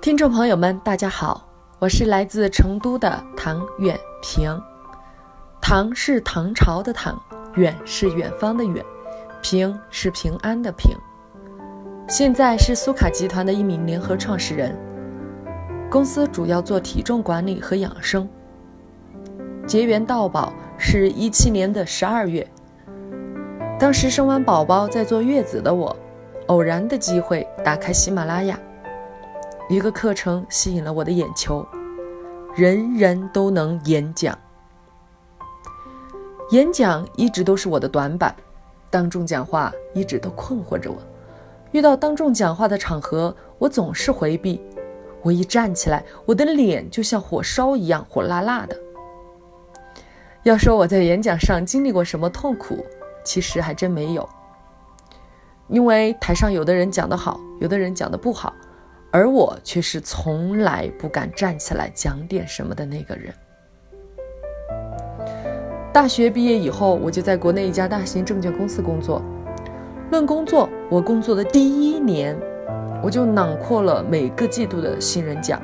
听众朋友们，大家好，我是来自成都的唐远平。唐是唐朝的唐，远是远方的远，平是平安的平。现在是苏卡集团的一名联合创始人，公司主要做体重管理和养生。结缘到宝是一七年的十二月，当时生完宝宝在坐月子的我，偶然的机会打开喜马拉雅。一个课程吸引了我的眼球，人人都能演讲。演讲一直都是我的短板，当众讲话一直都困惑着我。遇到当众讲话的场合，我总是回避。我一站起来，我的脸就像火烧一样火辣辣的。要说我在演讲上经历过什么痛苦，其实还真没有。因为台上有的人讲得好，有的人讲得不好。而我却是从来不敢站起来讲点什么的那个人。大学毕业以后，我就在国内一家大型证券公司工作。论工作，我工作的第一年，我就囊括了每个季度的新人奖，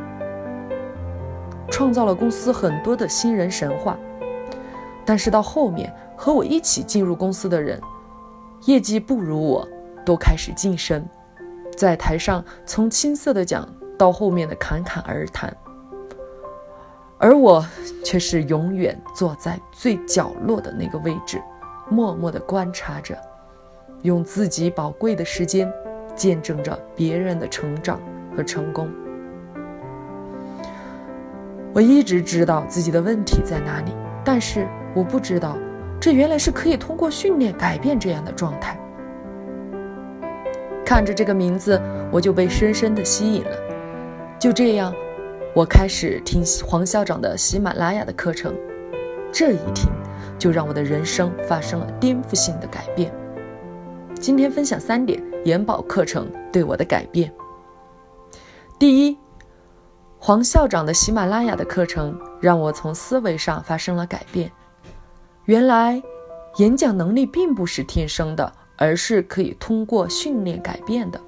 创造了公司很多的新人神话。但是到后面，和我一起进入公司的人，业绩不如我，都开始晋升。在台上，从青涩的讲到后面的侃侃而谈，而我却是永远坐在最角落的那个位置，默默地观察着，用自己宝贵的时间见证着别人的成长和成功。我一直知道自己的问题在哪里，但是我不知道，这原来是可以通过训练改变这样的状态。看着这个名字，我就被深深的吸引了。就这样，我开始听黄校长的喜马拉雅的课程。这一听，就让我的人生发生了颠覆性的改变。今天分享三点研保课程对我的改变。第一，黄校长的喜马拉雅的课程让我从思维上发生了改变。原来，演讲能力并不是天生的。而是可以通过训练改变的。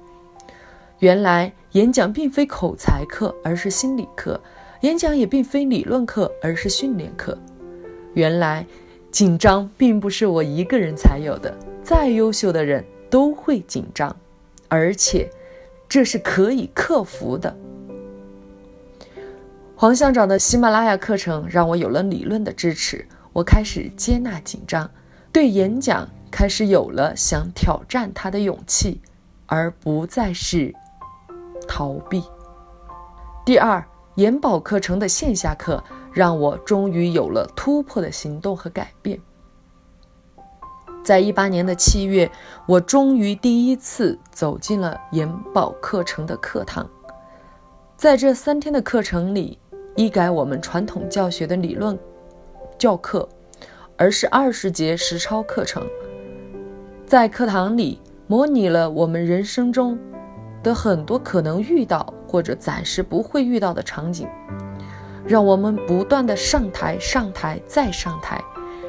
原来演讲并非口才课，而是心理课；演讲也并非理论课，而是训练课。原来紧张并不是我一个人才有的，再优秀的人都会紧张，而且这是可以克服的。黄校长的喜马拉雅课程让我有了理论的支持，我开始接纳紧张，对演讲。开始有了想挑战他的勇气，而不再是逃避。第二，研保课程的线下课让我终于有了突破的行动和改变。在一八年的七月，我终于第一次走进了研保课程的课堂。在这三天的课程里，一改我们传统教学的理论教课，而是二十节实操课程。在课堂里模拟了我们人生中的很多可能遇到或者暂时不会遇到的场景，让我们不断的上台、上台再上台，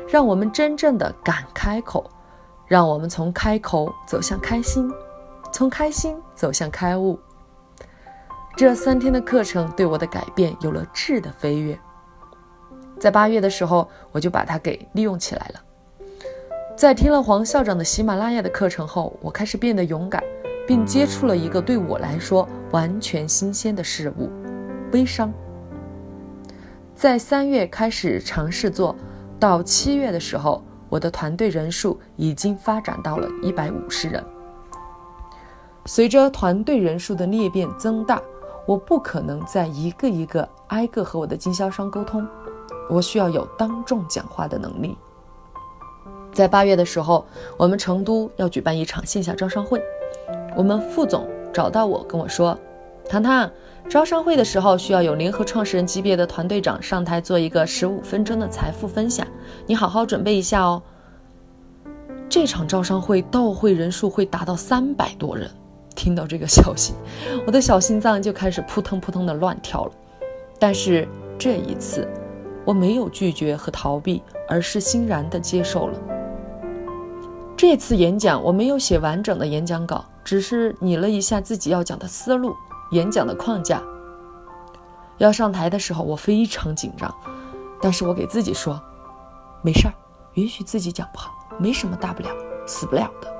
让我们真正的敢开口，让我们从开口走向开心，从开心走向开悟。这三天的课程对我的改变有了质的飞跃，在八月的时候我就把它给利用起来了。在听了黄校长的喜马拉雅的课程后，我开始变得勇敢，并接触了一个对我来说完全新鲜的事物——微商。在三月开始尝试做，到七月的时候，我的团队人数已经发展到了一百五十人。随着团队人数的裂变增大，我不可能再一个一个挨个和我的经销商沟通，我需要有当众讲话的能力。在八月的时候，我们成都要举办一场线下招商会。我们副总找到我跟我说：“糖糖，招商会的时候需要有联合创始人级别的团队长上台做一个十五分钟的财富分享，你好好准备一下哦。”这场招商会到会人数会达到三百多人。听到这个消息，我的小心脏就开始扑腾扑腾的乱跳了。但是这一次，我没有拒绝和逃避，而是欣然的接受了。这次演讲我没有写完整的演讲稿，只是拟了一下自己要讲的思路，演讲的框架。要上台的时候，我非常紧张，但是我给自己说，没事儿，允许自己讲不好，没什么大不了，死不了的。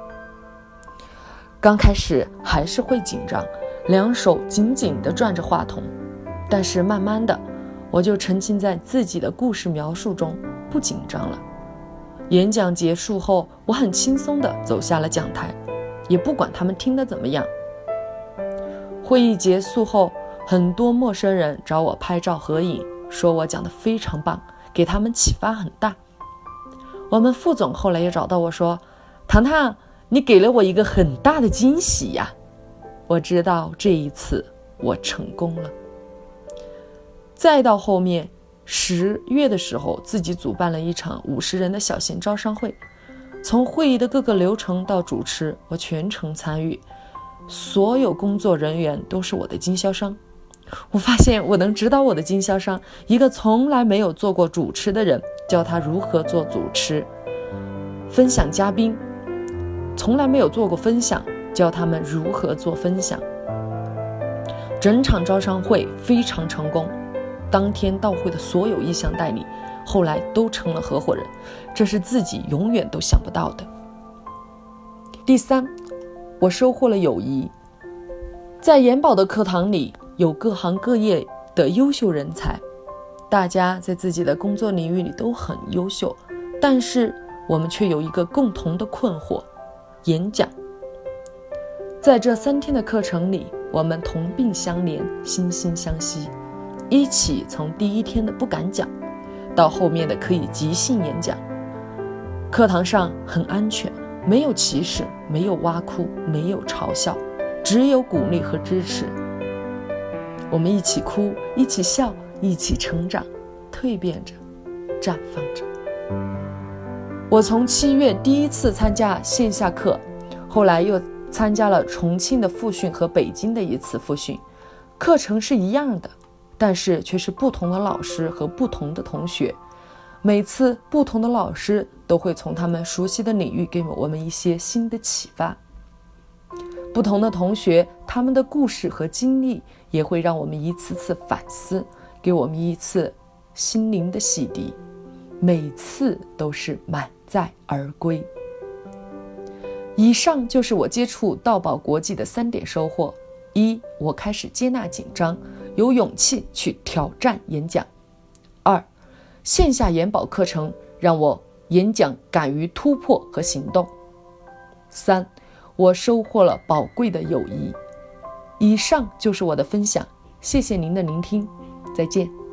刚开始还是会紧张，两手紧紧地攥着话筒，但是慢慢的，我就沉浸在自己的故事描述中，不紧张了。演讲结束后，我很轻松地走下了讲台，也不管他们听得怎么样。会议结束后。很多陌生人找我拍照合影，说我讲的非常棒，给他们启发很大。我们副总后来也找到我说：“糖糖，你给了我一个很大的惊喜呀！”我知道这一次我成功了。再到后面十月的时候，自己主办了一场五十人的小型招商会，从会议的各个流程到主持，我全程参与，所有工作人员都是我的经销商。我发现我能指导我的经销商，一个从来没有做过主持的人，教他如何做主持；分享嘉宾，从来没有做过分享，教他们如何做分享。整场招商会非常成功，当天到会的所有意向代理，后来都成了合伙人，这是自己永远都想不到的。第三，我收获了友谊，在研宝的课堂里。有各行各业的优秀人才，大家在自己的工作领域里都很优秀，但是我们却有一个共同的困惑：演讲。在这三天的课程里，我们同病相怜，惺惺相惜，一起从第一天的不敢讲，到后面的可以即兴演讲。课堂上很安全，没有歧视，没有挖苦，没有嘲笑，只有鼓励和支持。我们一起哭，一起笑，一起成长，蜕变着，绽放着。我从七月第一次参加线下课，后来又参加了重庆的复训和北京的一次复训，课程是一样的，但是却是不同的老师和不同的同学。每次不同的老师都会从他们熟悉的领域给我们一些新的启发。不同的同学，他们的故事和经历也会让我们一次次反思，给我们一次心灵的洗涤，每次都是满载而归。以上就是我接触道宝国际的三点收获：一，我开始接纳紧张，有勇气去挑战演讲；二，线下研保课程让我演讲敢于突破和行动；三。我收获了宝贵的友谊。以上就是我的分享，谢谢您的聆听，再见。